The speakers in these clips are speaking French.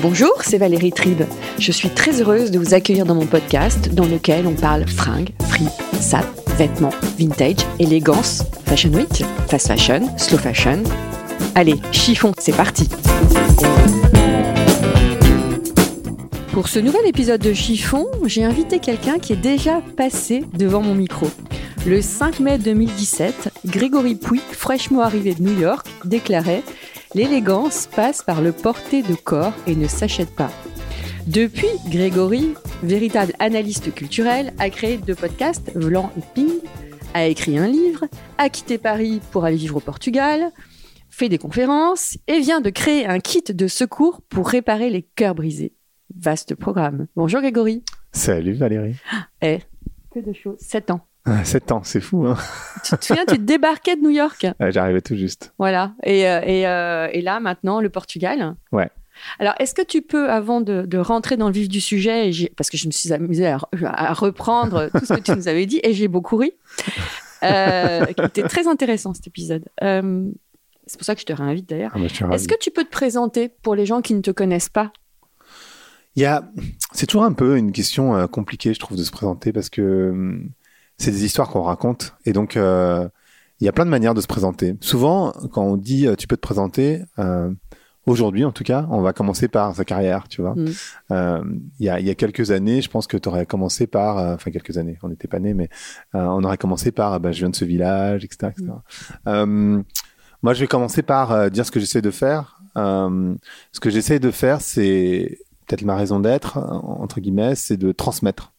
Bonjour, c'est Valérie Tribe. Je suis très heureuse de vous accueillir dans mon podcast dans lequel on parle fringues, free, sap, vêtements, vintage, élégance, fashion week, fast fashion, slow fashion. Allez, chiffon, c'est parti. Pour ce nouvel épisode de Chiffon, j'ai invité quelqu'un qui est déjà passé devant mon micro. Le 5 mai 2017, Grégory Pouy, fraîchement arrivé de New York, déclarait L'élégance passe par le porté de corps et ne s'achète pas. Depuis, Grégory, véritable analyste culturel, a créé deux podcasts, Vlan et Ping, a écrit un livre, a quitté Paris pour aller vivre au Portugal, fait des conférences et vient de créer un kit de secours pour réparer les cœurs brisés. Vaste programme. Bonjour Grégory. Salut Valérie. Eh, que de choses. 7 ans. 7 ans, c'est fou. Hein Tu te souviens, tu te débarquais de New York? Ouais, J'arrivais tout juste. Voilà. Et, euh, et, euh, et là, maintenant, le Portugal. Ouais. Alors, est-ce que tu peux, avant de, de rentrer dans le vif du sujet, et parce que je me suis amusée à, à reprendre tout ce que tu nous avais dit, et j'ai beaucoup ri, euh, qui était très intéressant cet épisode. Euh, c'est pour ça que je te réinvite d'ailleurs. Ah, bah. Est-ce que tu peux te présenter pour les gens qui ne te connaissent pas? Il y a, c'est toujours un peu une question compliquée, je trouve, de se présenter parce que hum, c'est des histoires qu'on raconte et donc euh, il y a plein de manières de se présenter. Souvent, quand on dit euh, tu peux te présenter, euh, aujourd'hui en tout cas, on va commencer par sa carrière, tu vois. Mm. Euh, Il y, a, il y a quelques années, je pense que tu aurais commencé par, enfin quelques années, on n'était pas nés, mais euh, on aurait commencé par, bah, je viens de ce village, etc. etc. Euh, moi, je vais commencer par euh, dire ce que j'essaie de faire. Euh, ce que j'essaie de faire, c'est peut-être ma raison d'être, entre guillemets, c'est de transmettre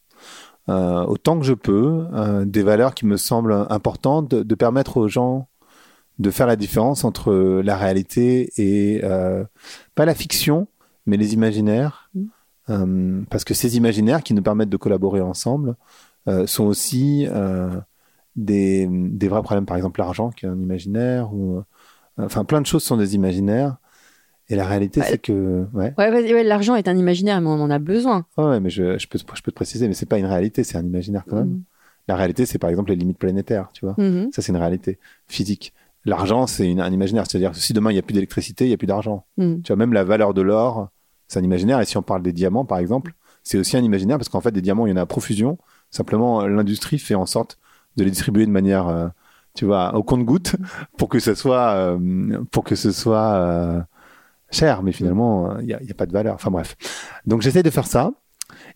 euh, autant que je peux euh, des valeurs qui me semblent importantes, de, de permettre aux gens de faire la différence entre la réalité et euh, pas la fiction, mais les imaginaires, Mm. Parce que ces imaginaires qui nous permettent de collaborer ensemble sont aussi des, des vrais problèmes, par exemple l'argent qui est un imaginaire, ou enfin plein de choses sont des imaginaires. Et la réalité, Ouais. c'est que ouais. Ouais, ouais, l'argent est un imaginaire, mais on en a besoin. Ouais, mais je, je, peux, je peux te préciser, mais c'est pas une réalité, c'est un imaginaire quand même. Mhm. La réalité, c'est par exemple les limites planétaires, tu vois. Mhm. Ça, c'est une réalité physique. L'argent, c'est un imaginaire. C'est-à-dire si demain, il n'y a plus d'électricité, il n'y a plus d'argent. Mhm. Tu vois, même la valeur de l'or, c'est un imaginaire. Et si on parle des diamants, par exemple, c'est aussi un imaginaire parce qu'en fait, des diamants, il y en a à profusion. Simplement, l'industrie fait en sorte de les distribuer de manière, euh, tu vois, au compte-goutte pour que ce soit, euh, pour que ce soit euh, cher. Mais finalement, euh, il n'y a, pas de valeur. Enfin bref. Donc, j'essaye de faire ça.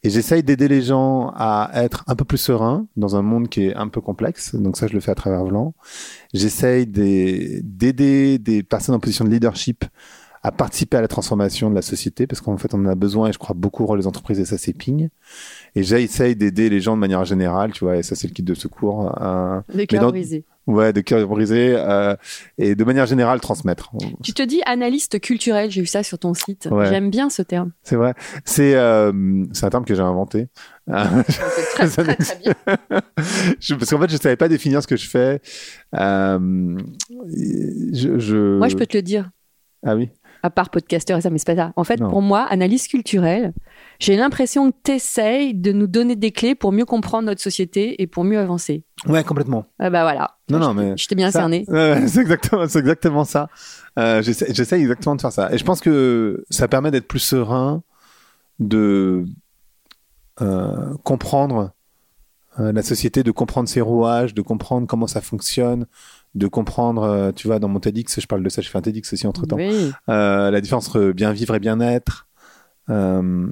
Et j'essaye d'aider les gens à être un peu plus sereins dans un monde qui est un peu complexe. Donc ça, je le fais à travers Vlan. J'essaye d'aider des personnes en position de leadership à participer à la transformation de la société parce qu'en fait, on en a besoin et je crois beaucoup au rôle des entreprises et ça, c'est ping. Et j'essaye d'aider les gens de manière générale, tu vois, et ça, c'est le kit de secours. euh, cœurs dans- brisés. Ouais, de cœur brisé euh, et de manière générale transmettre. Tu te dis analyste culturel, j'ai vu ça sur ton site. Ouais. J'aime bien ce terme. C'est vrai. C'est euh, c'est un terme que j'ai inventé. Euh, Très, très, très bien. je, parce qu'en fait, je savais pas définir ce que je fais. Euh, je, je... Moi, je peux te le dire. Ah oui. À part podcasteur et ça, mais c'est pas ça. En fait, Non. pour moi, analyse culturelle, j'ai l'impression que tu essayes de nous donner des clés pour mieux comprendre notre société et pour mieux avancer. Ouais, complètement. Ah bah voilà. Non, non, mais Je t'ai bien Ça- cerné. C'est exactement, c'est exactement ça. Euh, j'essaie exactement de faire ça. Et je pense que ça permet d'être plus serein, de euh, comprendre euh, la société, de comprendre ses rouages, de comprendre comment ça fonctionne, de comprendre, euh, tu vois, dans mon TEDx, je parle de ça, je fais un TEDx aussi entre temps. Oui. Euh, la différence entre bien vivre et bien-être, euh,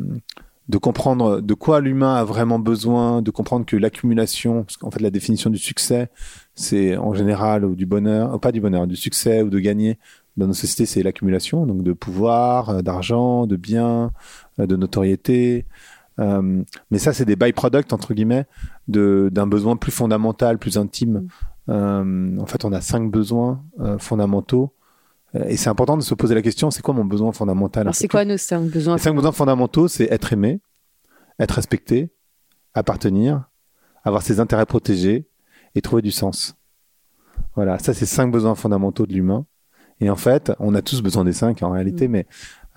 de comprendre de quoi l'humain a vraiment besoin, de comprendre que l'accumulation, parce qu'en fait la définition du succès, c'est en général ou du bonheur, ou pas du bonheur, du succès ou de gagner dans nos sociétés, c'est l'accumulation, donc de pouvoir, d'argent, de biens, de notoriété. Euh, mais ça, c'est des byproducts, entre guillemets, d'un besoin plus fondamental, plus intime. Euh, en fait, on a cinq besoins euh, fondamentaux. Euh, Et c'est important de se poser la question, c'est quoi mon besoin fondamental? Alors, c'est quoi nos cinq besoins Les cinq besoins fondamentaux, c'est être aimé, être respecté, appartenir, avoir ses intérêts protégés et trouver du sens. Voilà, ça c'est cinq besoins fondamentaux de l'humain. Et en fait, on a tous besoin des cinq en réalité, mais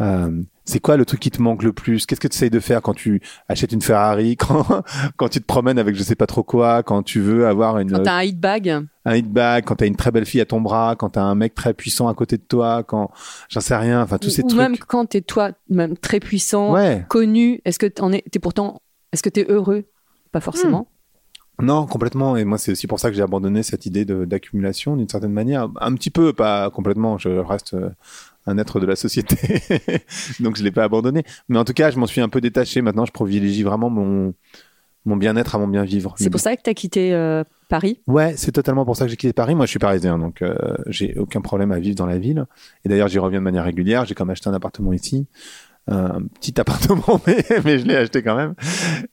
euh, c'est quoi le truc qui te manque le plus? Qu'est-ce que tu essayes de faire quand tu achètes une Ferrari, quand, quand tu te promènes avec je sais pas trop quoi, quand tu veux avoir une, Quand t'as un hit bag, un hit bag, quand t'as une très belle fille à ton bras, quand t'as un mec très puissant à côté de toi, quand j'en sais rien, enfin tous ou, ces ou trucs. même quand t'es toi, même très puissant, Ouais. connu, est-ce que t'en es, t'es pourtant, est-ce que t'es heureux? Pas forcément. Non, complètement. Et moi, c'est aussi pour ça que j'ai abandonné cette idée d'accumulation d'une certaine manière. Un petit peu, pas complètement. Je reste euh, un être de la société, donc je l'ai pas abandonné. Mais en tout cas, je m'en suis un peu détaché. Maintenant, je privilégie vraiment mon mon bien-être à mon bien vivre. C'est pour ça que t'as quitté euh, Paris? Ouais, c'est totalement pour ça que j'ai quitté Paris. Moi, je suis parisien, donc euh, j'ai aucun problème à vivre dans la ville. Et d'ailleurs, j'y reviens de manière régulière. J'ai comme acheté un appartement ici, un petit appartement, mais, mais je l'ai acheté quand même.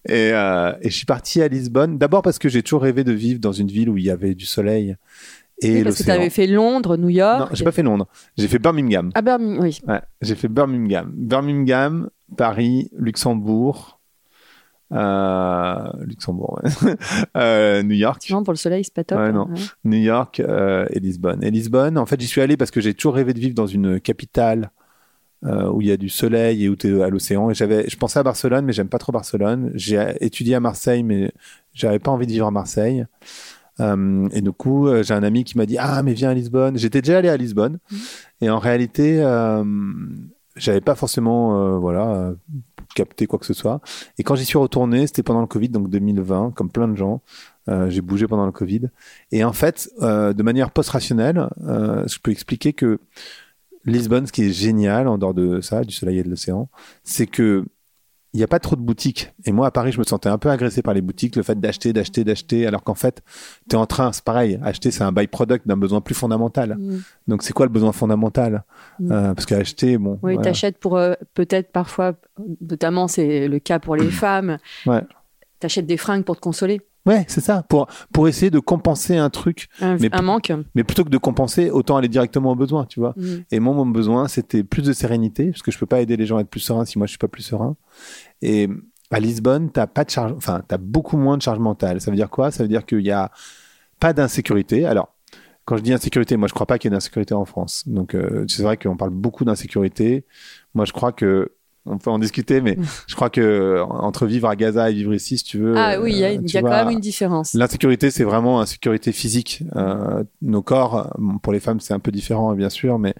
Et, euh, et je suis parti à Lisbonne. D'abord parce que j'ai toujours rêvé de vivre dans une ville où il y avait du soleil et Oui, parce que l'océan. t'avais fait Londres, New York. Non, j'ai pas fait Londres. J'ai fait Birmingham. Ah Birmingham, oui. Ouais, j'ai fait Birmingham, Birmingham, Paris, Luxembourg. Euh, Luxembourg, ouais. euh, New York. Effectivement, pour le soleil, c'est pas top. Ouais, hein, non. ouais. New York euh, et Lisbonne. Et Lisbonne, en fait, j'y suis allé parce que j'ai toujours rêvé de vivre dans une capitale où il y a du soleil et où tu es à l'océan. Et j'avais, je pensais à Barcelone, mais j'aime pas trop Barcelone. J'ai étudié à Marseille, mais j'avais pas envie de vivre à Marseille. Euh, et du coup, euh, j'ai un ami qui m'a dit ah mais viens à Lisbonne. J'étais déjà allé à Lisbonne et en réalité, euh, j'avais pas forcément voilà capté quoi que ce soit. Et quand j'y suis retourné, c'était pendant le Covid, donc 2020, comme plein de gens. Euh, j'ai bougé pendant le Covid. Et en fait, euh, de manière post-rationnelle, euh, je peux expliquer que Lisbonne, ce qui est génial en dehors de ça, du soleil et de l'océan, c'est que il n'y a pas trop de boutiques. Et moi, à Paris, je me sentais un peu agressé par les boutiques, le fait d'acheter, d'acheter, d'acheter, alors qu'en fait, tu es en train, c'est pareil, acheter, c'est un byproduct d'un besoin plus fondamental. Mm. Donc, c'est quoi le besoin fondamental? Mm. Euh, Parce qu'acheter, bon. Oui, voilà. t'achètes pour euh, peut-être parfois, notamment c'est le cas pour les femmes. Ouais. T'achètes des fringues pour te consoler. Ouais, c'est ça, pour, pour essayer de compenser un truc. Un, Mais- un manque. Mais plutôt que de compenser, autant aller directement au besoin, tu vois. Mm. Et moi, mon besoin, c'était plus de sérénité, parce que je peux pas aider les gens à être plus sereins si moi je suis pas plus serein. Et à Lisbonne, t'as pas de charge, enfin, t'as beaucoup moins de charge mentale. Ça veut dire quoi? Ça veut dire qu'il y a pas d'insécurité. Alors, quand je dis insécurité, moi je crois pas qu'il y ait d'insécurité en France. Donc, euh, c'est vrai qu'on parle beaucoup d'insécurité. Moi, je crois que on peut en discuter, mais je crois que entre vivre à Gaza et vivre ici, si tu veux. Ah oui, il y a, euh, y a quand même une différence. L'insécurité, c'est vraiment insécurité physique. Euh, nos corps, bon, pour les femmes, c'est un peu différent, bien sûr, mais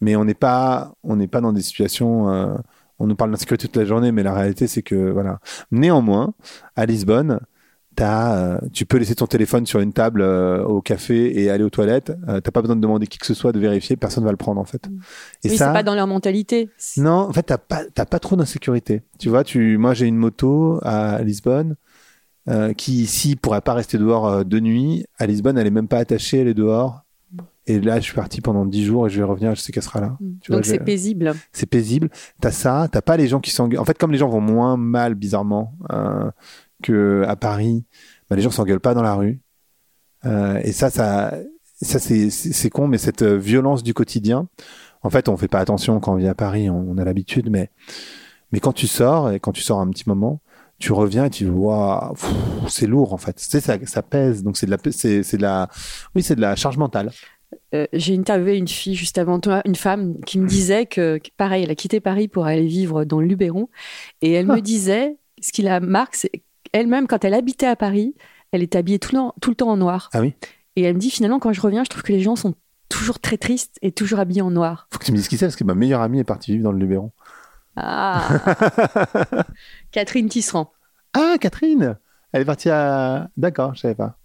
mais on n'est pas on n'est pas dans des situations. euh, on nous parle d'insécurité toute la journée, mais la réalité, c'est que voilà. Néanmoins, à Lisbonne, t'as, euh, tu peux laisser ton téléphone sur une table euh, au café et aller aux toilettes. Euh, t'as pas besoin de demander qui que ce soit de vérifier. Personne va le prendre en fait. Et oui, ça, c'est pas dans leur mentalité. Non, en fait, t'as pas, t'as pas trop d'insécurité. Tu vois, tu, moi, j'ai une moto à Lisbonne euh, qui ici pourrait pas rester dehors euh, de nuit. À Lisbonne, elle est même pas attachée, elle est dehors. Et là, je suis parti pendant 10 jours et je vais revenir, je sais qu'elle sera là. Tu vois, Donc c'est paisible. c'est paisible. T'as ça, t'as pas les gens qui s'engueulent. En fait, comme les gens vont moins mal, bizarrement, euh, que à Paris, bah, les gens s'engueulent pas dans la rue. Euh, et ça, ça, ça c'est, c'est c'est con, mais cette euh, violence du quotidien, en fait, on fait pas attention quand on vit à Paris, on, on a l'habitude, mais, mais quand tu sors, et quand tu sors un petit moment, tu reviens et tu vois, c'est lourd, en fait. Sais, ça, ça pèse. Donc, c'est de la, c'est, c'est de la, oui, c'est de la charge mentale. Euh, j'ai interviewé une fille juste avant toi, une femme qui me disait que, que pareil, elle a quitté Paris pour aller vivre dans le Luberon. Et elle Ah. me disait, ce qui la marque, c'est elle-même, quand elle habitait à Paris, elle était habillée tout le, temps- tout le temps en noir. Ah oui? Et elle me dit, finalement, quand je reviens, je trouve que les gens sont toujours très tristes et toujours habillés en noir. Faut que tu me dises qui c'est, parce que ma meilleure amie est partie vivre dans le Luberon. Ah Catherine Tisserand. Ah, Catherine Elle est partie à... D'accord, je savais pas.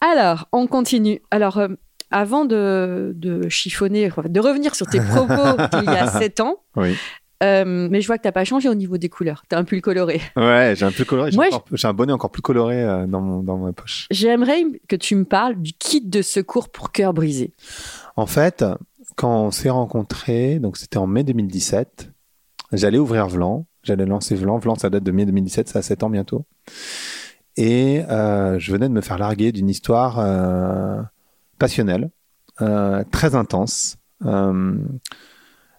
Alors, on continue. Alors, euh, avant de, de chiffonner, de revenir sur tes propos d'il y a 7 ans, Oui. Euh, mais je vois que tu n'as pas changé au niveau des couleurs. Tu as un pull coloré. Ouais, j'ai un peu coloré. J'ai, encore- j'ai un bonnet encore plus coloré euh, dans, mon, dans ma poche. J'aimerais que tu me parles du kit de secours pour cœur brisé. En fait, quand on s'est rencontrés, donc c'était en mai 2017, j'allais ouvrir Vlan. J'allais lancer Vlan. Vlan, ça date de mai 2017, ça a 7 ans bientôt. Et euh, je venais de me faire larguer d'une histoire passionnelle, très intense,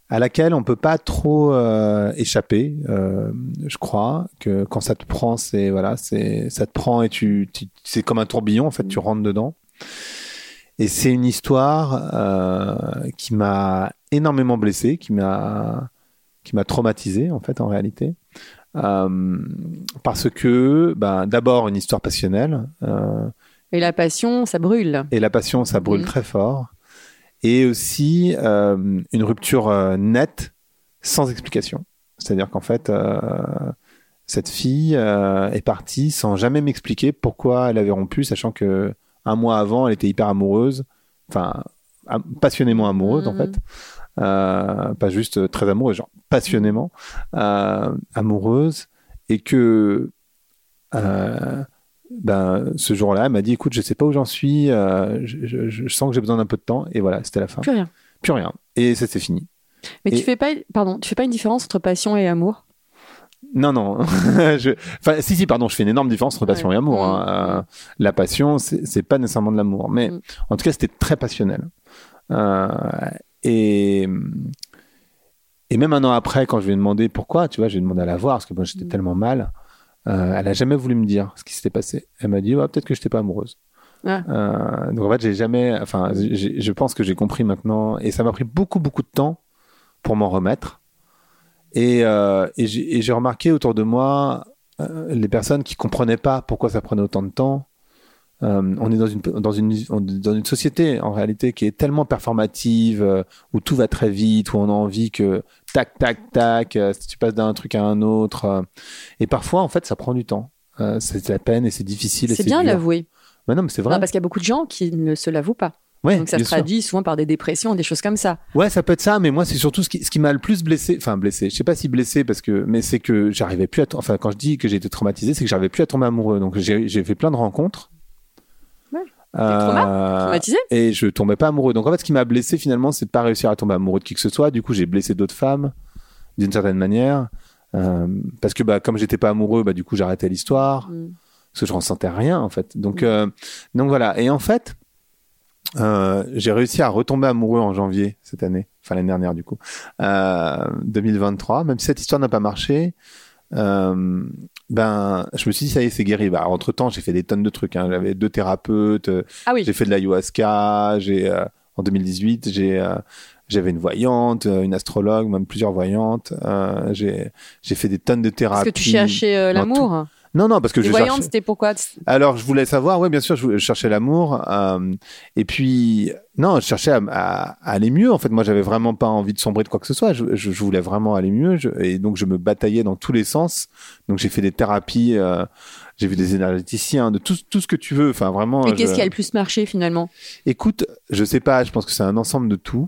à laquelle on peut pas trop euh, échapper. euh, je crois que quand ça te prend, c'est voilà, c'est ça te prend et tu, tu- c'est comme un tourbillon en fait, tu rentres dedans. Et c'est une histoire euh, qui m'a énormément blessé, qui m'a qui m'a traumatisé en fait en réalité. Parce que ben, d'abord une histoire passionnelle Et la passion, ça brûle. et la passion ça brûle Mhm. très fort et aussi euh, une rupture euh, nette sans explication. C'est à dire qu'en fait euh, cette fille est partie sans jamais m'expliquer pourquoi elle avait rompu sachant que un mois avant elle était hyper amoureuse. Enfin am- passionnément amoureuse en Mhm. fait. Pas juste très amoureuse genre passionnément amoureuse. Et que ben, ce jour-là, elle m'a dit écoute, je sais pas où j'en suis, euh, je, je- je sens que j'ai besoin d'un peu de temps, et voilà, c'était la fin. Plus rien. Plus rien. Et ça, c'est fini. Mais Et- tu fais pas, pardon, tu fais pas une différence entre passion et amour? Non, non. je... Enfin, si, si, pardon, je fais une énorme différence entre passion Ouais. et amour. Mm. hein. Euh, la passion, c'est c'est pas nécessairement de l'amour. Mais Mm. en tout cas, c'était très passionnel. Euh, et, et même un an après, quand je lui ai demandé pourquoi, tu vois, j'ai demandé à la voir, parce que moi, j'étais Mm. tellement mal. Euh, elle a jamais voulu me dire ce qui s'était passé. Elle m'a dit, ouais, peut-être que je n'étais pas amoureuse. Euh, donc en fait, j'ai jamais. Enfin, je pense que j'ai compris maintenant, et ça m'a pris beaucoup, beaucoup de temps pour m'en remettre. Et, euh, et j'ai remarqué autour de moi les personnes qui comprenaient pas pourquoi ça prenait autant de temps. Euh, on est dans une dans une dans une société en réalité qui est tellement performative euh, où tout va très vite où on a envie que tac tac tac euh, tu passes d'un truc à un autre et parfois en fait ça prend du temps c'est de la peine et c'est difficile C'est bien l'avouer. mais non mais c'est vrai Non, parce qu'il y a beaucoup de gens qui ne se l'avouent pas. ouais Donc ça se sûr. traduit souvent par des dépressions, des choses comme ça. Ouais, ça peut être ça, mais moi, c'est surtout ce qui, ce qui m'a le plus blessé. Enfin, blessé. Je sais pas si blessé parce que, mais c'est que j'arrivais plus à. Enfin, quand je dis que j'ai été traumatisé, c'est que j'arrivais plus à tomber amoureux. Donc, j'ai fait plein de rencontres. Euh, et je tombais pas amoureux. Donc, en fait, ce qui m'a blessé finalement, c'est de pas réussir à tomber amoureux de qui que ce soit. Du coup, j'ai blessé d'autres femmes d'une certaine manière. Euh, parce que, bah, comme j'étais pas amoureux, bah, du coup, j'arrêtais l'histoire Mm. parce que je ressentais rien en fait. Donc, Mm. euh, donc voilà. Et en fait, j'ai réussi à retomber amoureux en janvier cette année, enfin l'année dernière du coup, euh, 2023. Même si cette histoire n'a pas marché, euh, ben je me suis dit ça y est, c'est guéri. Bah, entre temps, j'ai fait des tonnes de trucs. Hein. J'avais deux thérapeutes, euh, Ah oui. j'ai fait de l'ayahuasca, j'ai euh, en 2018, j'ai euh, j'avais une voyante, euh, une astrologue, même plusieurs voyantes. Euh, j'ai j'ai fait des tonnes de thérapies. Parce que tu cherchais euh, l'amour. Non, non, parce que Les je cherchais- c'était pourquoi alors, je voulais savoir, oui, bien sûr, je, cherchais l'amour. euh, et puis, non, je cherchais à, à- à aller mieux. En fait, moi, j'avais vraiment pas envie de sombrer de quoi que ce soit. Je, je- je voulais vraiment aller mieux. je- et donc, je me bataillais dans tous les sens. Donc, j'ai fait des thérapies, euh, j'ai vu des énergéticiens, de tout, tout ce que tu veux. Enfin, vraiment. Et qu'est-ce qui a le plus marché finalement? Écoute, je sais pas, je pense que c'est un ensemble de tout.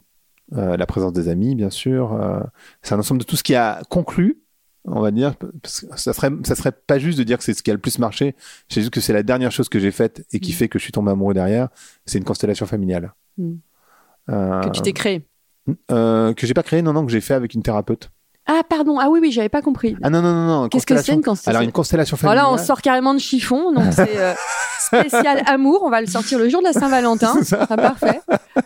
Euh, la présence des amis, bien sûr. euh, c'est un ensemble de tout ce qui a conclu, on va dire. Parce que ça serait, ça serait pas juste de dire que c'est ce qui a le plus marché. C'est juste que c'est la dernière chose que j'ai faite et qui Mm. fait que je suis tombé amoureux derrière. C'est une constellation familiale. Mm. Euh, que tu t'es créé euh, que j'ai pas créé, non, non, que j'ai fait avec une thérapeute. Ah pardon, ah oui oui, j'avais pas compris. Ah non, non, non, non. Qu'est-ce que c'est une constellation Alors, une constellation familiale. Voilà, on sort carrément de chiffon, donc c'est euh, spécial amour. On va le sortir le jour de la Saint-Valentin. Ah, parfait.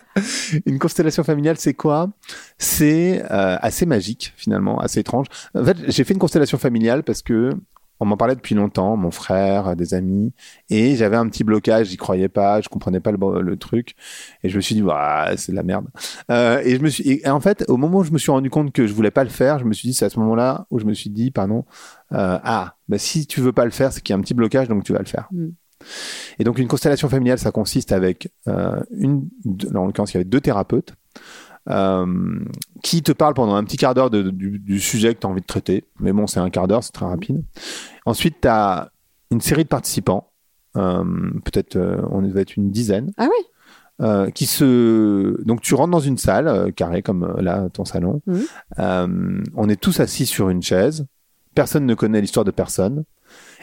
Une constellation familiale, c'est quoi? C'est euh, assez magique finalement, assez étrange. En fait, j'ai fait une constellation familiale parce que on m'en parlait depuis longtemps, mon frère, euh, des amis, et j'avais un petit blocage, j'y croyais pas, je comprenais pas le, le truc, et je me suis dit, Ouah, c'est de la merde. Euh, et je me suis, et en fait, au moment où je me suis rendu compte que je voulais pas le faire, je me suis dit, c'est à ce moment-là où je me suis dit, pardon, euh, ah, bah si tu veux pas le faire, c'est qu'il y a un petit blocage, donc tu vas le faire. Mm. Et donc une constellation familiale, ça consiste avec euh, une, en l'occurrence, il y avait deux thérapeutes euh, qui te parlent pendant un petit quart d'heure du, du sujet que tu as envie de traiter. Mais bon, c'est un quart d'heure, c'est très rapide. Ensuite, tu as une série de participants, euh, peut-être euh, on va être une dizaine, Ah oui. euh, qui se donc tu rentres dans une salle euh, carrée comme euh, là ton salon. Euh, on est tous assis sur une chaise personne ne connaît l'histoire de personne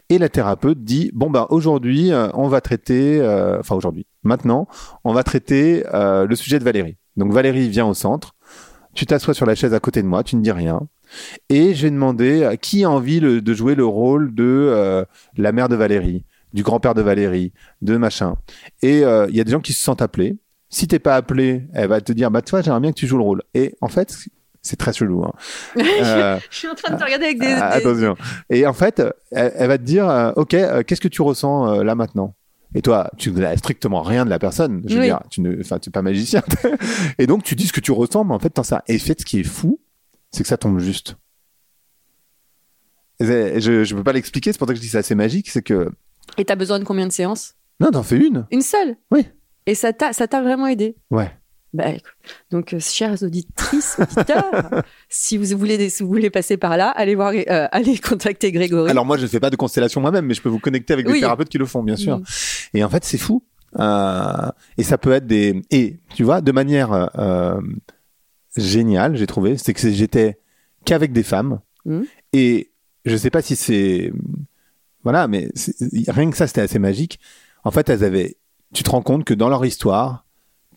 et la thérapeute dit bon bah aujourd'hui on va traiter enfin aujourd'hui maintenant on va traiter le sujet de Valérie donc Valérie vient au centre tu t'assois sur la chaise à côté de moi tu ne dis rien Et je vais demander à qui a envie le- de jouer le rôle de euh, la mère de Valérie, du grand-père de Valérie, de machin. Et euh, il y a des gens qui se sentent appelés. Si t'es pas appelé, elle va te dire, bah toi, j'aimerais bien que tu joues le rôle. Et en fait, c'est très chelou. Hein. Euh, Je suis en train de te regarder avec des. ah, des- Attention. Et en fait, elle, elle va te dire, euh, ok, euh, qu'est-ce que tu ressens euh, là maintenant? Et toi, tu n'as strictement rien de la personne. Je veux Oui. dire, tu ne, enfin, tu es pas magicien. et donc, tu dis ce que tu ressens, mais en fait, t'en sais. Et fait, ce qui est fou, c'est que ça tombe juste. Et Je, je peux pas l'expliquer. C'est pour ça que je dis c'est assez magique. C'est que Et t'as besoin de combien de séances? Non, t'en fais une. Une seule? Oui. Et ça t'a ça t'a vraiment aidé? Ouais. Bah, donc, euh, chères auditrices, auditeurs, si vous voulez, si vous voulez passer par là, allez voir, euh, allez contacter Grégory. Alors moi, je ne fais pas de constellation moi-même, mais je peux vous connecter avec Oui. des thérapeutes qui le font, bien sûr. Et en fait, c'est fou. Euh, et ça peut être des et tu vois de manière euh, géniale, j'ai trouvé, c'est que j'étais qu'avec des femmes Mhm. et je sais pas si c'est voilà, mais rien que ça c'était assez magique. En fait, elles avaient, tu te rends compte que dans leur histoire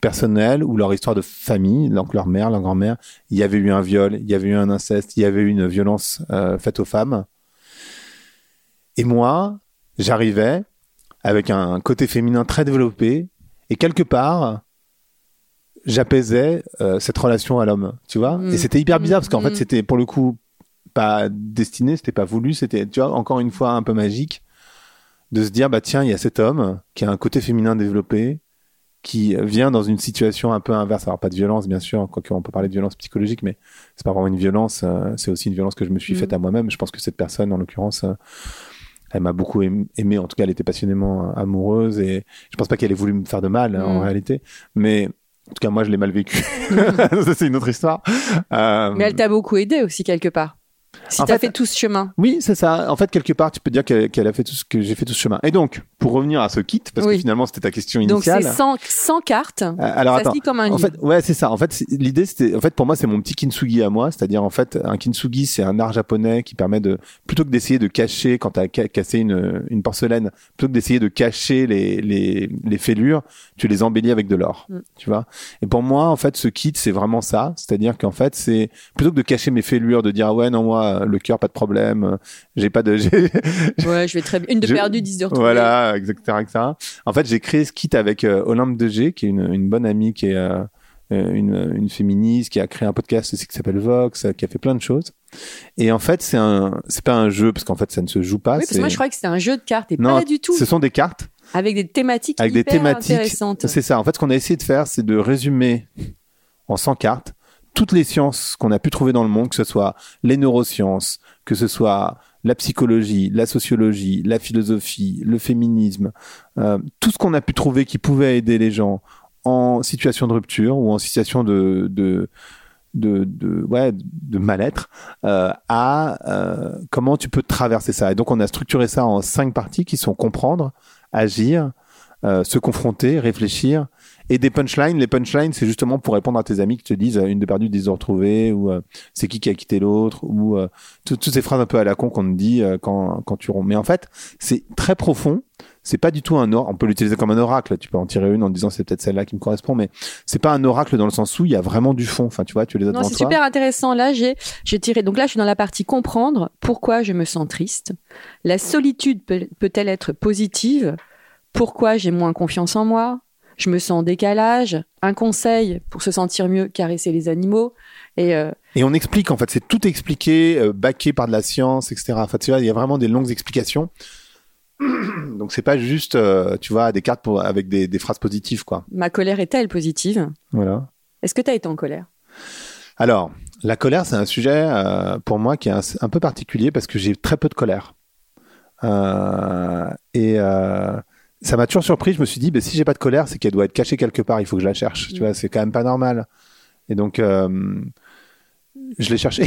personnelle ou leur histoire de famille, donc leur mère, leur grand-mère, il y avait eu un viol, il y avait eu un inceste, il y avait eu une violence euh, faite aux femmes. Et moi, j'arrivais avec un côté féminin très développé et quelque part j'apaisais euh, cette relation à l'homme tu vois? Mm. et c'était hyper bizarre parce qu'en Mm. fait c'était pour le coup pas destiné c'était pas voulu c'était tu vois encore une fois un peu magique de se dire bah tiens il y a cet homme qui a un côté féminin développé qui vient dans une situation un peu inverse alors pas de violence bien sûr quoique on peut parler de violence psychologique mais c'est pas vraiment une violence euh, c'est aussi une violence que je me suis Mm. faite à moi-même je pense que cette personne en l'occurrence euh, elle m'a beaucoup aim- aimé, en tout cas elle était passionnément euh, amoureuse et je pense pas qu'elle ait voulu me faire de mal hein, en Mm. réalité, mais en tout cas moi je l'ai mal vécu. Ça c'est une autre histoire. Euh, Mais elle t'a beaucoup aidé aussi, quelque part. Si t'as fait- tout ce chemin. Oui, c'est ça. En fait, quelque part, tu peux dire qu'elle a fait tout ce que j'ai fait tout ce chemin. Et donc, pour revenir à ce kit, parce Oui. que finalement c'était ta question Donc, initiale. c'est 100, 100 cartes. Euh, alors ça attends. se lit comme un En livre. fait, ouais, c'est ça. En fait, l'idée, c'était, en fait, pour moi, c'est mon petit kintsugi à moi. C'est-à-dire, en fait, un kintsugi, c'est un art japonais qui permet de, plutôt que d'essayer de cacher, quand t'as ca- cassé une, une porcelaine, plutôt que d'essayer de cacher les, les, les fêlures, tu les embellis avec de l'or. Mm. Tu vois? Et pour moi, en fait, ce kit, c'est vraiment ça. C'est-à-dire qu'en fait, c'est, plutôt que de cacher mes fêlures, de dire, ah ouais, non, moi, le cœur, pas de problème, j'ai pas de, Ouais, je vais très bien. Une de Je- perdue, 10 de retrouvée. voilà, etc., etc. En fait, j'ai créé ce kit avec euh, Olympe de G, qui est une, une bonne amie, qui est euh, euh, une, une féministe, qui a créé un podcast aussi qui s'appelle Vox, euh, qui a fait plein de choses. Et en fait, c'est un, c'est pas un jeu parce qu'en fait, ça ne se joue pas. Oui, parce que moi, je croyais que c'était un jeu de cartes et non, pas du tout. Ce sont des cartes Avec des thématiques avec des thématiques. intéressantes. C'est ça. En fait, ce qu'on a essayé de faire, c'est de résumer en 100 cartes toutes les sciences qu'on a pu trouver dans le monde, que ce soit les neurosciences, que ce soit la psychologie, la sociologie, la philosophie, le féminisme, euh, tout ce qu'on a pu trouver qui pouvait aider les gens en situation de rupture ou en situation de, de de, de, ouais, de mal-être euh, à euh, comment tu peux traverser ça. Et donc on a structuré ça en cinq parties qui sont comprendre, agir, euh, se confronter, réfléchir et des punchlines. Les punchlines, c'est justement pour répondre à tes amis qui te disent euh, une de perdue, dix de retrouvée ou euh, c'est qui qui a quitté l'autre ou euh, tout- toutes ces phrases un peu à la con qu'on te dit euh, quand, quand tu romps. Mais en fait, c'est très profond. C'est pas du tout un oracle. On peut l'utiliser comme un oracle. Tu peux en tirer une en disant c'est peut-être celle-là qui me correspond, mais c'est pas un oracle dans le sens où il y a vraiment du fond. Enfin, tu vois, tu les as Non, c'est super intéressant. Là, j'ai, j'ai tiré. Donc là, je suis dans la partie comprendre pourquoi je me sens triste. La solitude peut, peut-elle être positive? Pourquoi j'ai moins confiance en moi? Je me sens en décalage. Un conseil pour se sentir mieux, caresser les animaux. Et euh, Et on explique, en fait, c'est tout expliqué, euh, backé par de la science, etc. Tu vois, il y a vraiment des longues explications. Donc, c'est pas juste, euh, tu vois, des cartes pour, avec des, des phrases positives, quoi. ma colère est-elle positive Voilà. Est-ce que tu as été en colère? Alors, la colère, c'est un sujet, euh, pour moi, qui est un, un peu particulier parce que j'ai très peu de colère. Et ça m'a toujours surpris. Je me suis dit, ben, si j'ai pas de colère, c'est qu'elle doit être cachée quelque part. Il faut que je la cherche. Tu vois, c'est quand même pas normal. Et donc, euh, je l'ai cherché.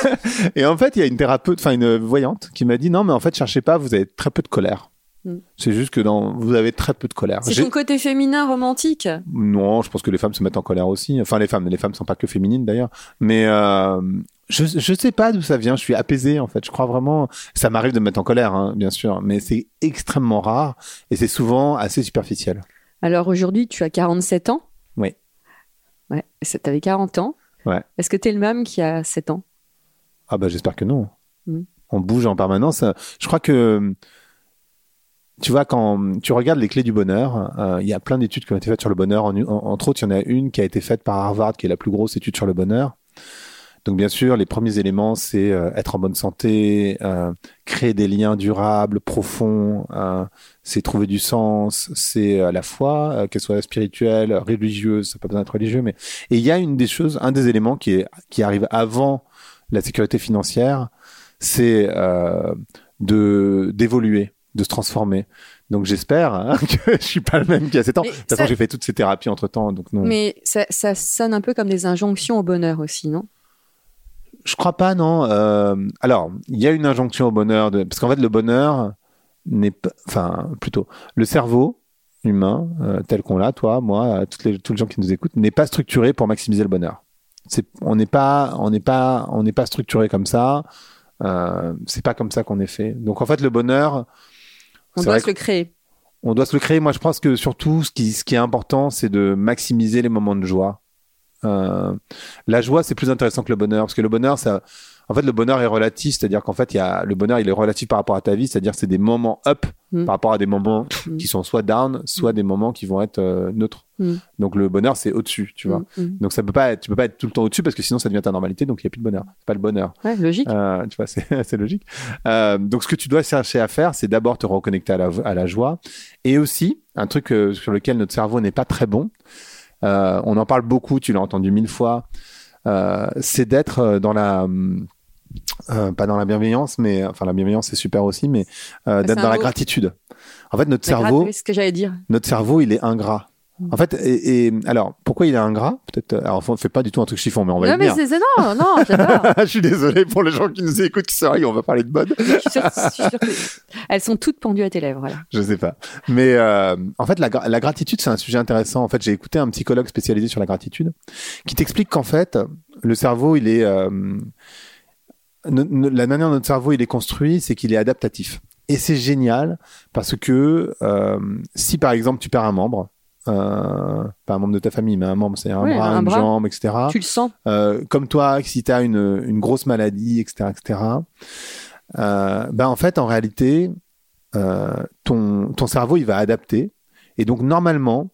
et en fait, il y a une thérapeute, enfin une voyante, qui m'a dit non, mais en fait, cherchez pas. Vous avez très peu de colère. Mm. C'est juste que dans, vous avez très peu de colère. C'est ton côté féminin romantique? non, je pense que les femmes se mettent en colère aussi. Enfin, les femmes, les femmes sont pas que féminines d'ailleurs. Mais euh, je je sais pas d'où ça vient. Je suis apaisé en fait. Je crois vraiment. Ça m'arrive de me mettre en colère, hein, bien sûr, mais c'est extrêmement rare et c'est souvent assez superficiel. Alors aujourd'hui, tu as 47 ans? Oui. Ouais, tu avais 40 ans. Ouais. Est-ce que tu es le même qui a 7 ans? Ah bah j'espère que non. Mm. On bouge en permanence. Je crois que tu vois quand tu regardes les clés du bonheur, euh, il y a plein d'études qui ont été faites sur le bonheur. En- en- entre autres, il y en a une qui a été faite par Harvard, qui est la plus grosse étude sur le bonheur. Donc bien sûr, les premiers éléments, c'est euh, être en bonne santé, euh, créer des liens durables, profonds, euh, c'est trouver du sens, c'est euh, la foi, euh, qu'elle soit spirituelle, religieuse, ça peut pas besoin d'être religieux, mais et il y a une des choses, un des éléments qui est qui arrive avant la sécurité financière, c'est de d'évoluer, de se transformer. Donc j'espère hein, que je suis pas le même qu'il y a 7 ans. De toute façon, ça- j'ai fait toutes ces thérapies entre temps, donc non. Mais ça, ça sonne un peu comme des injonctions au bonheur aussi, non? Je crois pas, non. Euh, alors, il y a une injonction au bonheur, de... parce qu'en fait, le bonheur n'est pas, enfin, plutôt, le cerveau humain, euh, tel qu'on l'a, toi, moi, euh, toutes les, tous les gens qui nous écoutent, n'est pas structuré pour maximiser le bonheur. C'est, on n'est pas, on n'est pas, on n'est pas structuré comme ça. Euh, c'est pas comme ça qu'on est fait. Donc, en fait, le bonheur, On doit se le créer. on doit se le créer. Moi, je pense que surtout, ce qui, ce qui est important, c'est de maximiser les moments de joie. Euh, la joie, c'est plus intéressant que le bonheur, parce que le bonheur, ça, en fait, le bonheur est relatif, c'est-à-dire qu'en fait, il y a le bonheur, il est relatif par rapport à ta vie, c'est-à-dire que c'est des moments up Mm. par rapport à des moments Mm. qui sont soit down, soit des moments qui vont être euh, neutres. Mm. Donc le bonheur, c'est au-dessus, tu vois. Mm, mm. Donc ça peut pas, être, tu peux pas être tout le temps au-dessus parce que sinon ça devient ta normalité, donc il y a plus de bonheur. C'est pas le bonheur. Ouais, logique. Euh, tu vois, c'est logique. Euh, donc, ce que tu dois chercher à faire, c'est d'abord te reconnecter à la, à la joie. Et aussi, un truc sur lequel notre cerveau n'est pas très bon, euh, on en parle beaucoup, tu l'as entendu mille fois, euh, c'est d'être euh, dans la... euh, pas dans la bienveillance, mais enfin la bienveillance c'est super aussi, mais c'est d'être dans la gratitude. En fait, notre La cerveau, ce que j'allais dire. notre cerveau, il est ingrat. En fait, et, et alors pourquoi il est ingrat Peut-être. euh, Alors, on fait pas du tout un truc chiffon, mais on va Non, y mais c'est non, non, je suis désolé pour les gens qui nous écoutent, qui sont on va parler de mode. Je suis sûre- je suis sûre que- Elles sont toutes pendues à tes lèvres, voilà. Je sais pas. Mais euh, en fait, la, gra- la gratitude, c'est un sujet intéressant. En fait, j'ai écouté un psychologue spécialisé sur la gratitude qui t'explique qu'en fait, le cerveau, il est... euh, la manière dont notre cerveau, il est construit, c'est qu'il est adaptatif. Et c'est génial parce que euh, si, par exemple, tu perds un membre, euh, pas un membre de ta famille, mais un membre, c'est un bras, un une bras. jambe, etc. Tu le sens. Euh, comme toi, si tu as une, une grosse maladie, etc., etc., euh, ben en fait, en réalité, euh, ton, ton cerveau, il va adapter. Et donc, normalement,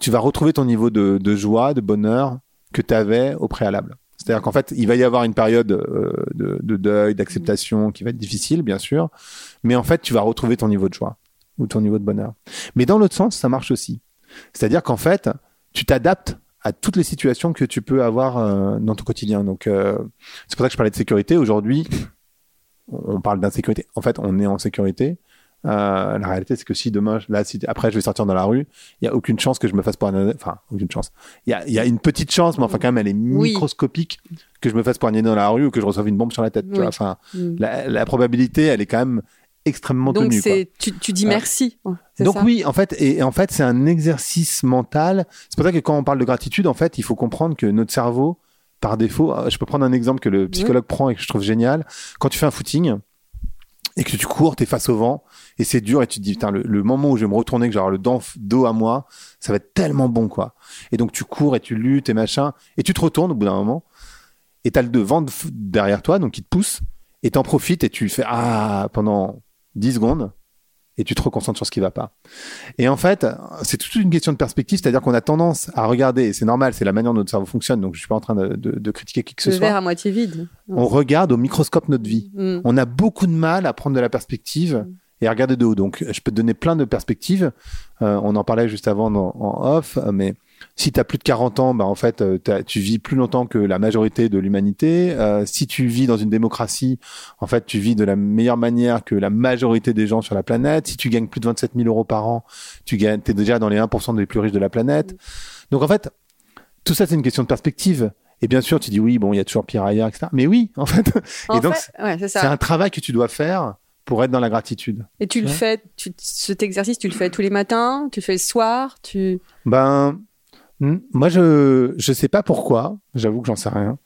tu vas retrouver ton niveau de, de joie, de bonheur que tu avais au préalable. C'est-à-dire qu'en fait, il va y avoir une période de, de deuil, d'acceptation qui va être difficile, bien sûr. Mais en fait, tu vas retrouver ton niveau de joie ou ton niveau de bonheur. Mais dans l'autre sens, ça marche aussi. C'est-à-dire qu'en fait, tu t'adaptes à toutes les situations que tu peux avoir euh, dans ton quotidien. Donc, euh, c'est pour ça que je parlais de sécurité. Aujourd'hui, on parle d'insécurité. En fait, on est en sécurité. Euh, la réalité, c'est que si demain, là, si après, je vais sortir dans la rue, il y a aucune chance que je me fasse poignarder. Enfin, aucune chance. Il y a, il y a une petite chance, mais enfin, quand même, elle est Oui. microscopique que je me fasse poignarder dans la rue ou que je reçoive une bombe sur la tête. Tu vois. Enfin, Mm. la, la probabilité, elle est quand même extrêmement Donc, quoi. c'est, tu, tu dis merci. Donc ça oui, en fait, et, et en fait, c'est un exercice mental. C'est pour ça que quand on parle de gratitude, en fait, il faut comprendre que notre cerveau, par défaut, euh, je peux prendre un exemple que le psychologue prend et que je trouve génial. Quand tu fais un footing et que tu cours, t'es face au vent et c'est dur et tu te dis putain le, le moment où je vais me retourner, que avoir le dos, à moi, ça va être tellement bon quoi. Et donc tu cours et tu luttes et machin et tu te retournes au bout d'un moment et t'as le vent derrière toi donc il te pousse et t'en profites et tu fais ah pendant 10 secondes et tu te reconcentres sur ce qui va pas. Et en fait, c'est toute une question de perspective, c'est-à-dire qu'on a tendance à regarder, et c'est normal, c'est la manière dont notre cerveau fonctionne, donc je suis pas en train de, de- de critiquer qui que ce Le verre soit. à moitié vide. On regarde au microscope notre vie. Mm. On a beaucoup de mal à prendre de la perspective et à regarder de haut. Donc, je peux te donner plein de perspectives. Euh, on en parlait juste avant en off, mais si tu as plus de 40 ans, bah, en fait, euh, tu vis plus longtemps que la majorité de l'humanité. Euh, si tu vis dans une démocratie, en fait, tu vis de la meilleure manière que la majorité des gens sur la planète. Si tu gagnes plus de 27 000 euros par an, tu gagnes, es déjà dans les 1% des plus riches de la planète. Donc, en fait, tout ça, c'est une question de perspective. Et bien sûr, tu dis oui, bon, il y a toujours pire ailleurs, etc. Mais oui, en fait, En et donc, ouais, c'est un travail que tu dois faire pour être dans la gratitude. Et tu le fais, tu, cet exercice, tu le fais tous les matins, tu le fais le soir, tu. Ben, hmm, moi, je je sais pas pourquoi. J'avoue que j'en sais rien.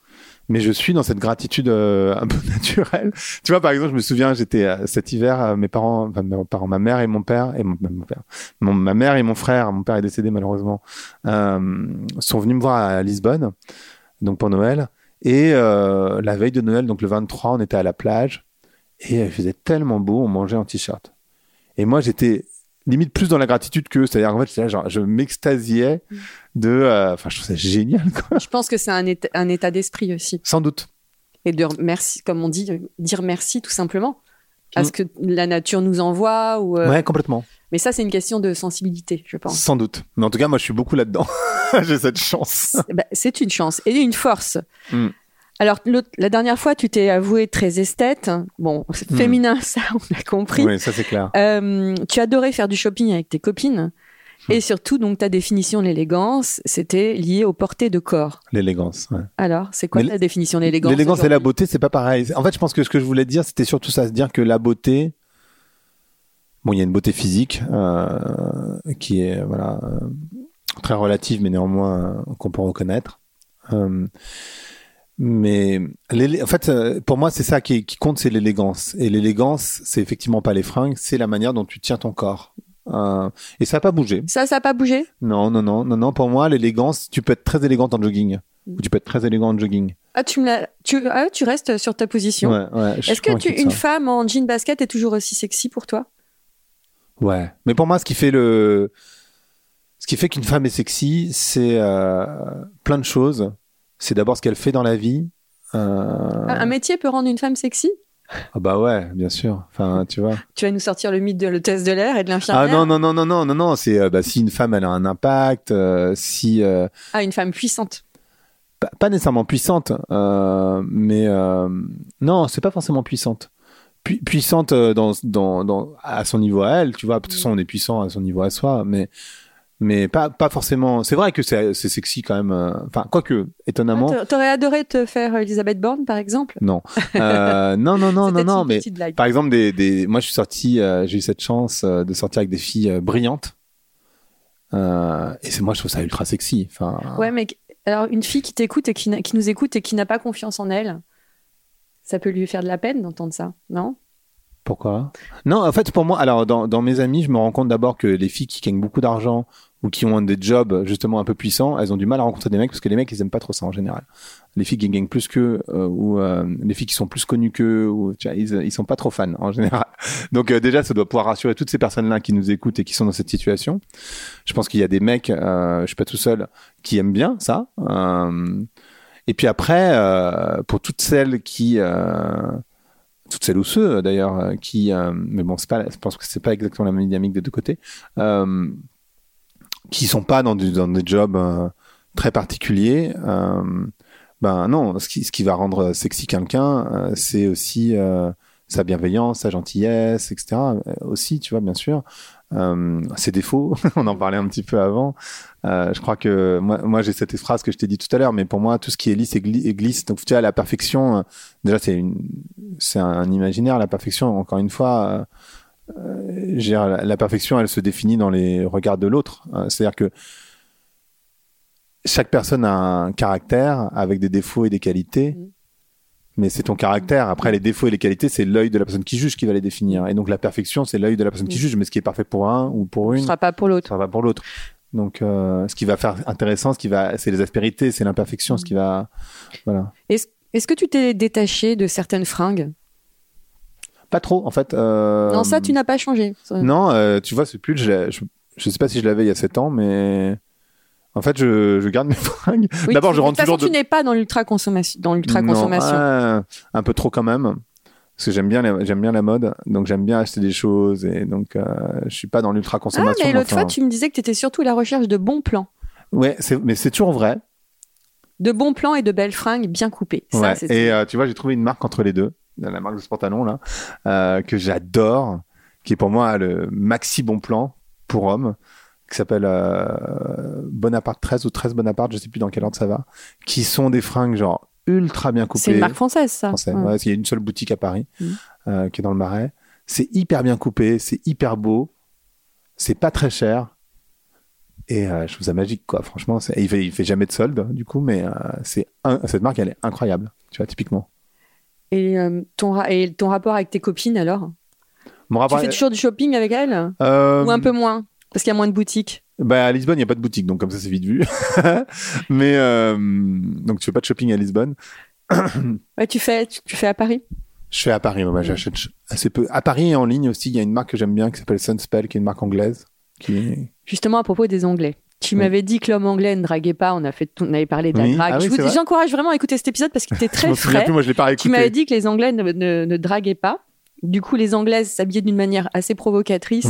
Mais je suis dans cette gratitude euh, un peu naturelle. Tu vois, par exemple, je me souviens, j'étais euh, cet hiver, euh, mes parents, ma mère et mon père, et mon, père, ma mère et mon frère, mon père est décédé malheureusement, sont venus me voir à Lisbonne, donc pour Noël. Et la veille de Noël, donc le 23, on était à la plage et il faisait tellement beau, on mangeait en t-shirt. Et moi, j'étais limite plus dans la gratitude que, c'est-à-dire en fait, je m'extasiais de, euh, enfin, je trouve ça génial, quoi. Je pense que c'est un état, un état d'esprit aussi. Sans doute. Et de merci, comme on dit, dire merci tout simplement à ce que la nature nous envoie. Ou, euh, Ouais, complètement. Mais ça, c'est une question de sensibilité, je pense. Sans doute. Mais en tout cas, moi, je suis beaucoup là-dedans. J'ai cette chance. C'est bah, c'est une chance et une force. Mm. Alors, la dernière fois, tu t'es avoué très esthète. Bon, c'est Mm. féminin, ça, on a compris. Oui, ça c'est clair. Euh, tu adorais faire du shopping avec tes copines. Et surtout, donc, ta définition de l'élégance, c'était lié aux portées de corps. L'élégance. ouais. Alors, c'est quoi Mais ta définition de l'élégance L'élégance et la beauté, c'est pas pareil. En fait, je pense que ce que je voulais dire, c'était surtout ça, se dire que la beauté, bon, il y a une beauté physique euh, qui est voilà euh, très relative, mais néanmoins euh, qu'on peut reconnaître. Euh, mais en fait, pour moi, c'est ça qui, qui compte, c'est l'élégance. Et l'élégance, c'est effectivement pas les fringues, c'est la manière dont tu tiens ton corps. Euh, et ça n'a pas bougé. Ça, ça n'a pas bougé? Non, non, non, non, non. Pour moi, l'élégance, tu peux être très élégante en jogging. Ou tu peux être très élégant en jogging. ah tu, me tu, ah, tu restes sur ta position. Ouais, ouais, Est-ce que tu, une femme en jean basket est toujours aussi sexy pour toi? Ouais. Mais pour moi, ce qui fait le, ce qui fait qu'une femme est sexy, c'est euh, plein de choses. C'est d'abord ce qu'elle fait dans la vie. Euh... Un métier peut rendre une femme sexy? Ah bah ouais, bien sûr. Enfin, tu vois. Tu vas nous sortir le mythe de l'hôtesse de l'air et de l'infirmière Ah non non non non non non non. C'est euh, bah, si une femme elle a un impact, euh, si euh, Ah, une femme puissante. pas, pas nécessairement puissante, mais non, c'est pas forcément puissante. Pu- puissante dans, dans, dans, à son niveau à elle, tu vois. De toute façon, on est puissant à son niveau à soi, mais, mais pas, pas forcément. C'est vrai que c'est sexy quand même. euh, Enfin, quoique, étonnamment. Ah, t'a- T'aurais adoré te faire Elisabeth Borne, par exemple? Non. Euh, non, non, non, non, non, mais blague. par exemple, des, des, moi, je suis sorti, euh, j'ai eu cette chance euh, de sortir avec des filles brillantes. Et c'est moi, je trouve ça ultra sexy. Enfin, Ouais, mais alors une fille qui t'écoute et qui, qui nous écoute et qui n'a pas confiance en elle, ça peut lui faire de la peine d'entendre ça, non? Pourquoi? Non, en fait, pour moi, alors dans, dans mes amis, je me rends compte d'abord que les filles qui gagnent beaucoup d'argent ou qui ont des jobs justement un peu puissants, elles ont du mal à rencontrer des mecs parce que les mecs, ils aiment pas trop ça en général. Les filles qui gagnent plus qu'eux euh, ou euh, les filles qui sont plus connues qu'eux, ils, ils sont pas trop fans en général. Donc euh, déjà, ça doit pouvoir rassurer toutes ces personnes-là qui nous écoutent et qui sont dans cette situation. Je pense qu'il y a des mecs, je suis pas tout seul, qui aiment bien ça. Et puis après, pour toutes celles qui toutes celles ou ceux d'ailleurs qui mais bon c'est pas je pense que c'est pas exactement la même dynamique des deux côtés qui sont pas dans, du- dans des jobs euh, très particuliers euh, ben non ce qui, ce qui va rendre sexy quelqu'un euh, c'est aussi euh, sa bienveillance sa gentillesse etc Euh, aussi tu vois bien sûr. Ses défauts on en parlait un petit peu avant. Je crois que moi, moi j'ai cette phrase que je t'ai dit tout à l'heure mais pour moi tout ce qui est lisse et, gli- et glisse donc tu vois la perfection déjà c'est c'est un imaginaire la perfection encore une fois euh, la, perfection elle se définit dans les regards de l'autre Euh, c'est à dire que chaque personne a un caractère avec des défauts et des qualités Mhm. mais c'est ton caractère après les défauts et les qualités c'est l'œil de la personne qui juge qui va les définir et donc la perfection c'est l'œil de la personne qui Mhm. juge mais ce qui est parfait pour un ou pour Ce une sera pas pour l'autre. ça va pour l'autre. Donc, euh, ce qui va faire intéressant, ce qui va, c'est les aspérités, c'est l'imperfection, ce qui va, voilà. Est-ce est-ce que tu t'es détaché de certaines fringues? Pas trop, en fait. euh, Non, ça, tu n'as pas changé. Non, euh, tu vois, ce pull, je, je, je sais pas si je l'avais il y a 7 ans, mais en fait, je, je garde mes fringues. Oui, D'abord, je de rentre façon, toujours de- tu n'es pas dans l'ultra consommation. Dans l'ultra consommation. ah, un peu trop quand même. Parce que j'aime bien, la- j'aime bien la mode, donc j'aime bien acheter des choses, et donc euh, je suis pas dans l'ultra ah, consommation. mais l'autre enfin, fois, tu me disais que tu étais surtout à la recherche de bons plans. Ouais, mais c'est toujours vrai. De bons plans et de belles fringues bien coupées. Ça, Ouais. Et euh, tu vois, j'ai trouvé une marque entre les deux, la marque de ce pantalon là, euh, que j'adore, qui est pour moi le maxi bon plan pour homme, qui s'appelle euh, Bonaparte 13 ou 13 Bonaparte, je sais plus dans quel ordre ça va, qui sont des fringues genre ultra bien coupées. c'est une marque française, ça. français. Ouais. Ouais, il y a une seule boutique à Paris Mhm. euh, qui est dans le Marais. C'est hyper bien coupé, c'est hyper beau, c'est pas très cher. Et euh, je trouve ça magique, quoi. Franchement, il fait, il fait jamais de solde, du coup, mais c'est cette marque, elle est incroyable, tu vois, typiquement. Et, euh, ton et ton rapport avec tes copines, alors? Mon Tu fais toujours du shopping avec elles? Euh, Ou un peu moins? Parce qu'il y a moins de boutiques? bah, à Lisbonne, il n'y a pas de boutique, donc comme ça, c'est vite vu. mais euh, donc, tu fais pas de shopping à Lisbonne. Ouais, tu fais, tu, tu fais à Paris? Je fais à Paris, moi, j'achète assez peu. À Paris et en ligne aussi, il y a une marque que j'aime bien qui s'appelle Sunspell, qui est une marque anglaise. Qui... Justement, à propos des Anglais. Tu Oui. m'avais dit que l'homme anglais ne draguait pas. On, a fait, on avait parlé de la Oui. drague. Ah oui, Je vous- c'est vrai. J'encourage vraiment à écouter cet épisode parce qu'il était très frais. plus, moi je l'ai pas Tu m'avais dit que les Anglais ne, ne- ne draguaient pas. Du coup, les Anglaises s'habillaient d'une manière assez provocatrice.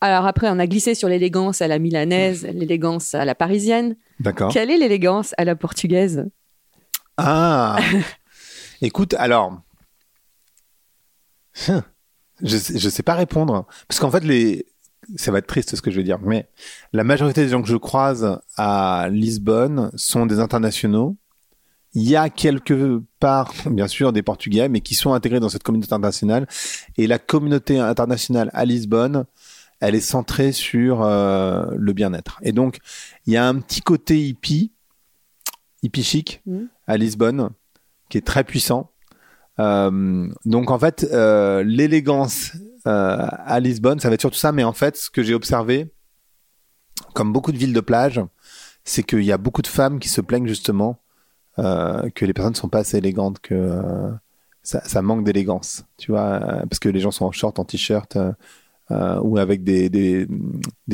Alors après, on a glissé sur l'élégance à la milanaise, l'élégance à la parisienne. D'accord. Quelle est l'élégance à la portugaise? Ah Écoute, alors. Hum, Je je sais pas répondre. Parce qu'en fait, les. Ça va être triste ce que je vais dire, mais la majorité des gens que je croise à Lisbonne sont des internationaux. Il y a quelque part, bien sûr, des Portugais, mais qui sont intégrés dans cette communauté internationale. Et la communauté internationale à Lisbonne, elle est centrée sur euh, le bien-être. Et donc, il y a un petit côté hippie, hippie chic, Mhm. à Lisbonne, qui est très puissant. Euh, donc en fait, euh, l'élégance à Lisbonne, ça va être surtout ça. Mais en fait, ce que j'ai observé, comme beaucoup de villes de plage, c'est qu'il y a beaucoup de femmes qui se plaignent justement euh, que les personnes ne sont pas assez élégantes, que euh, ça, manque d'élégance, tu vois, euh, parce que les gens sont en short, en t-shirt. euh, euh, ou avec des, des,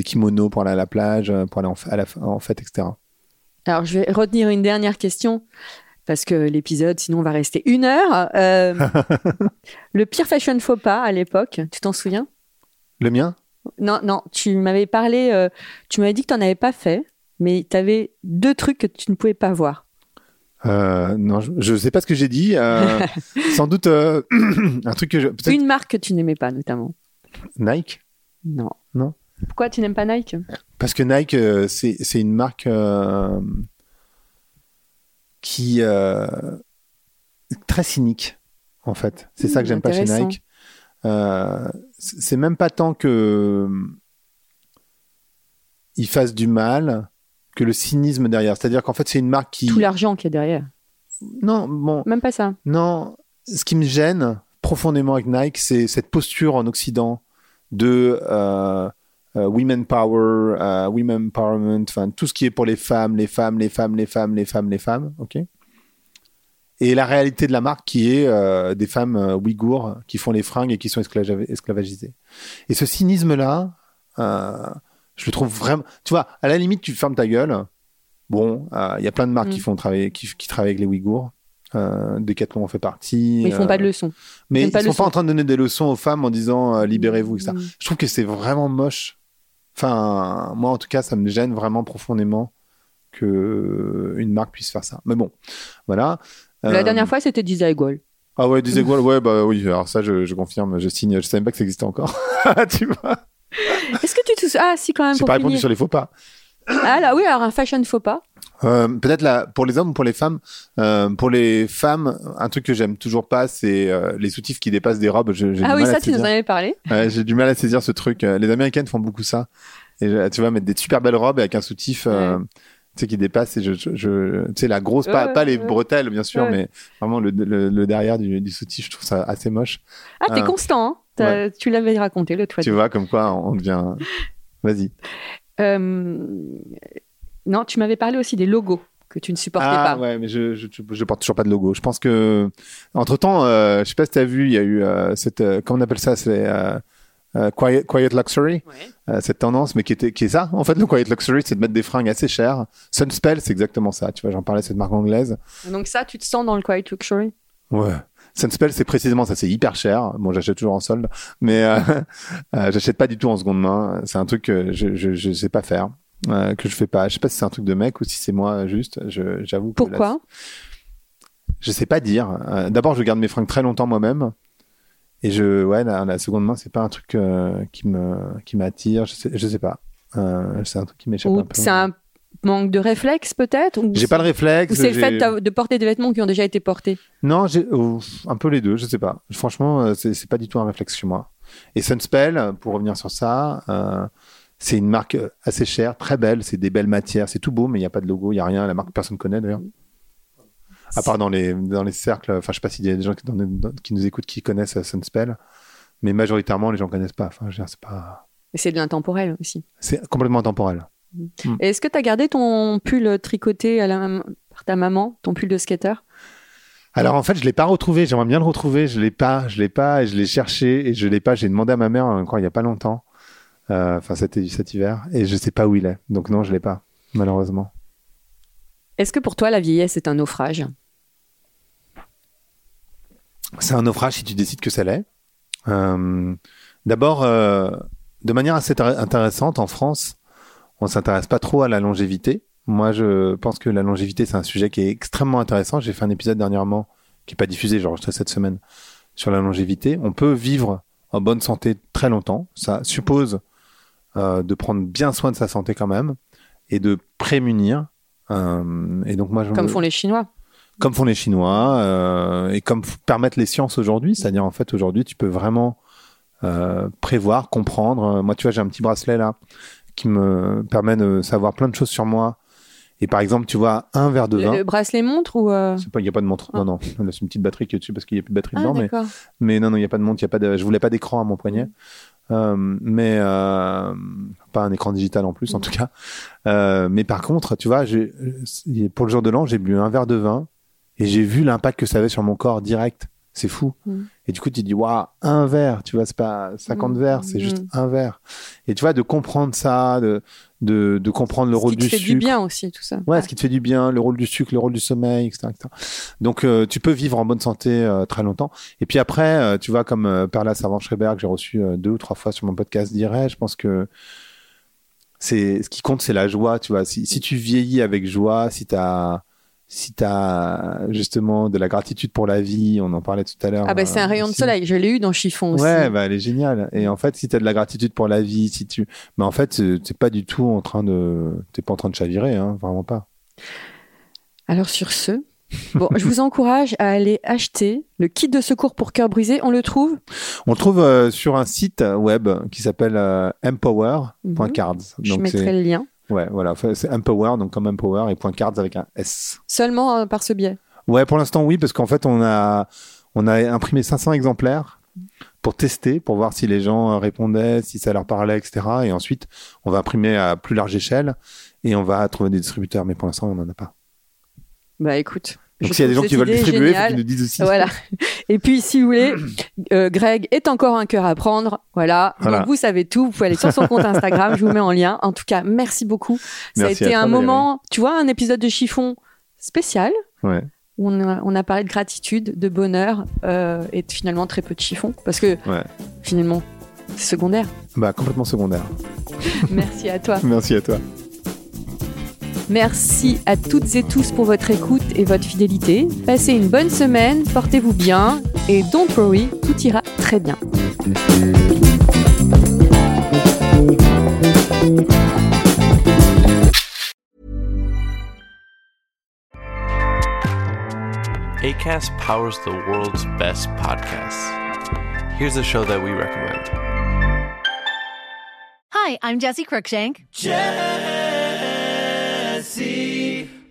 kimonos pour aller à la plage, euh, pour aller en, à en fête, etc. Alors, je vais retenir une dernière question parce que l'épisode, sinon, va rester une heure. Euh, le pire fashion faux pas à l'époque, tu t'en souviens? Le mien? Non, non, tu m'avais parlé, euh, tu m'avais dit que tu n'en avais pas fait, mais tu avais deux trucs que tu ne pouvais pas voir. Euh, non, je ne sais pas ce que j'ai dit. sans doute un truc que je. Une marque que tu n'aimais pas, notamment. Nike? Non. Non. Pourquoi tu n'aimes pas Nike? Parce que Nike, c'est c'est une marque qui euh, est très cynique, en fait. C'est ça que Hmm, j'aime pas chez. Nike. Euh, c'est même pas tant que ils fassent du mal que le cynisme derrière. C'est-à-dire qu'en fait, c'est une marque qui. Tout l'argent qu'il y a derrière. Non, bon, Même pas ça. Non, ce qui me gêne profondément avec Nike, c'est cette posture en Occident de euh, euh, women power, euh, women empowerment, enfin tout ce qui est pour les femmes, les femmes, les femmes, les femmes, les femmes, les femmes, ok. Et la réalité de la marque qui est euh, des femmes euh, ouïghours qui font les fringues et qui sont esclava- esclavagisées. Et ce cynisme-là, euh, je le trouve vraiment. Tu vois, à la limite, tu fermes ta gueule. Bon, euh, il y a plein de marques Mm. qui font travailler, qui, qui travaillent avec les Ouïghours. Euh, Decathlon en fait partie. Mais ils font euh, pas de leçons. Mais ils pas sont pas en train de donner des leçons aux femmes en disant euh, libérez-vous, etc. Mm. Je trouve que c'est vraiment moche. Enfin, moi en tout cas, ça me gêne vraiment profondément que une marque puisse faire ça. Mais bon, voilà. La Euh, dernière fois, c'était Desigual. Ah ouais, Desigual, ouais, bah oui. Alors ça, je, je confirme, je signe. Je savais même pas que ça existait encore. tu vois. Est-ce que tu te Ah, si, quand même. J'ai pas répondu finir. sur les faux pas. Ah là, oui, alors un fashion faux pas. Euh, Peut-être là, pour les hommes ou pour les femmes. Euh, pour les femmes, un truc que j'aime toujours pas, c'est euh, les soutifs qui dépassent des robes. Je- j'ai Ah du oui, mal à ça, tu nous en avais parlé. Ouais, j'ai du mal à saisir ce truc. Euh, Les Américaines font beaucoup ça. Et je- tu vois, mettre des super belles robes avec un soutif euh, tu sais, qui dépasse. Et je, je, je- tu sais, la grosse, pas, Ouais, pas les ouais. bretelles, bien sûr, Ouais. mais vraiment le, le, le derrière du, du soutif, je trouve ça assez moche. Ah, t'es Euh, constant, hein Tu l'avais raconté l'autre fois. Tu vois, comme quoi on devient. Vas-y. Non, tu m'avais parlé aussi des logos que tu ne supportais Ah pas. ouais, mais je, je, je porte toujours pas de logo. Je pense que, entre temps, euh, je sais pas si t'as vu, il y a eu euh, cette, euh, comment on appelle ça, c'est euh, euh, quiet, quiet luxury, Ouais. euh, cette tendance, mais qui était, qui est ça, en fait, le quiet luxury, c'est de mettre des fringues assez chères. Sunspell, c'est exactement ça. Tu vois, j'en parlais, cette marque anglaise. Donc ça, tu te sens dans le quiet luxury? Ouais. Sunspell, c'est précisément ça, c'est hyper cher. Bon, j'achète toujours en solde, mais euh, euh, j'achète pas du tout en seconde main. C'est un truc que je, je, je sais pas faire, euh, que je fais pas. Je sais pas si c'est un truc de mec ou si c'est moi juste. Je, j'avoue. que là, Pourquoi? Je sais pas dire. Euh, D'abord, je garde mes fringues très longtemps moi-même. Et je, ouais, la, la seconde main, c'est pas un truc euh, qui me, qui m'attire. Je sais, je sais pas. C'est un truc qui m'échappe un peu. c'est un manque de réflexe peut-être J'ai pas le réflexe. Ou c'est le fait de- porter des vêtements qui ont déjà été portés? Non, j'ai un peu les deux. Je sais pas. Franchement, c'est c'est pas du tout un réflexe chez moi. Et Sunspell, pour revenir sur ça, euh, c'est une marque euh, assez chère, très belle. C'est des belles matières. C'est tout beau, mais il y a pas de logo, il y a rien. La marque personne connaît d'ailleurs. À part dans les dans les cercles. Enfin, je sais pas s'il y a des gens qui, dans- dans- qui nous écoutent qui connaissent euh, Sunspell, mais majoritairement les gens connaissent pas. Enfin, c'est pas. Et c'est de l'intemporel aussi. C'est complètement intemporel. Et Est-ce que tu as gardé ton pull tricoté à la- par ta maman, ton pull de skater? Alors en fait, je l'ai pas retrouvé. J'aimerais bien le retrouver. Je l'ai pas. Je l'ai pas. Et je l'ai cherché et je l'ai pas. J'ai demandé à ma mère encore il y a pas longtemps. Euh, Enfin, c'était cet hiver et je sais pas où il est. Donc non, je l'ai pas malheureusement. Est-ce que pour toi, la vieillesse est un naufrage? C'est un naufrage si tu décides que ça l'est. Euh, D'abord, euh, de manière assez intéressante, en France, on s'intéresse pas trop à la longévité. Moi, je pense que la longévité, c'est un sujet qui est extrêmement intéressant. J'ai fait un épisode dernièrement qui est pas diffusé, j'ai enregistré cette semaine, sur la longévité. On peut vivre en bonne santé très longtemps. Ça suppose euh, de prendre bien soin de sa santé quand même et de prémunir. Euh, et donc moi, je Comme me- font les Chinois. comme font les Chinois euh, et comme permettent les sciences aujourd'hui. C'est-à-dire, en fait, aujourd'hui, tu peux vraiment prévoir, comprendre. Moi, tu vois, j'ai un petit bracelet là qui me permet de savoir plein de choses sur moi. Et par exemple, tu vois, un verre de Le, vin. le bracelet montre ou euh, il n'y a pas de montre. Ah. Non, non. Là, C'est une petite batterie qui est dessus parce qu'il n'y a plus de batterie Ah, dedans. Mais, d'accord. mais non, non, il n'y a pas de montre. Y a pas de, je voulais pas d'écran à mon poignet. Euh, mais euh, pas un écran digital en plus, en tout cas. Euh, mais par contre, tu vois, j'ai- pour le jour de l'an, j'ai bu un verre de vin et j'ai vu l'impact que ça avait sur mon corps direct. C'est fou. Mm. Et du coup, tu te dis, waouh, un verre, tu vois, c'est pas 50 Mm. verres, c'est Mm. juste un verre. Et tu vois, de comprendre ça, de, de, de comprendre le Ce rôle qui te du fait sucre. du bien aussi, tout ça. Ouais, ce qui te fait du bien, le rôle du sucre, le rôle du sommeil, etc. etc. Donc, euh, tu peux vivre en bonne santé euh, très longtemps. Et puis après, euh, tu vois, comme Perla Savant-Schreiber, que j'ai reçu deux ou trois fois sur mon podcast, dirait, je pense que c'est ce qui compte, c'est la joie, tu vois. Si, si tu vieillis avec joie, si tu as si t'as justement de la gratitude pour la vie, on en parlait tout à l'heure. Ah bah c'est un euh, rayon de soleil, je l'ai eu dans Chiffon aussi. Ouais, bah elle est géniale. Et en fait, si tu as de la gratitude pour la vie, si tu, mais en fait, euh, t'es pas du tout en train de, t'es pas en train de chavirer, hein, vraiment pas. Alors sur ce, bon, je vous encourage à aller acheter le kit de secours pour cœur brisé. On le trouve? On le trouve euh, sur un site web qui s'appelle euh, empower.cards. Je Donc mettrai le lien. Ouais, voilà, c'est empower donc comme empower et point .cards avec un S. Seulement euh, par ce biais. Ouais, pour l'instant oui parce qu'en fait on a on a imprimé 500 exemplaires pour tester, pour voir si les gens euh, répondaient, si ça leur parlait, etc. Et ensuite, on va imprimer à plus large échelle et on va trouver des distributeurs. Mais pour l'instant, on n'en a pas. Bah écoute. Donc s'il y a des gens qui veulent distribuer, qu'ils nous disent aussi. Voilà. Et puis, si vous voulez, euh, Greg est encore un cœur à prendre. Voilà. Voilà. Donc, vous savez tout. Vous pouvez aller sur son compte Instagram. Je vous mets en lien. En tout cas, merci beaucoup. Ça Merci a été un toi, moment, tu vois, un épisode de chiffon spécial. Ouais. où On a, on a parlé de gratitude, de bonheur euh, et finalement très peu de chiffon. Parce que Ouais. finalement, c'est secondaire. Bah complètement secondaire. Merci à toi. Merci à toi. Merci à toutes et tous pour votre écoute et votre fidélité. Passez une bonne semaine, portez-vous bien et don't worry, tout ira très bien. ACAST powers the world's best podcasts. Here's a show that we recommend. Hi, I'm Jesse Cruikshank. Jesse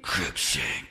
Cruikshank.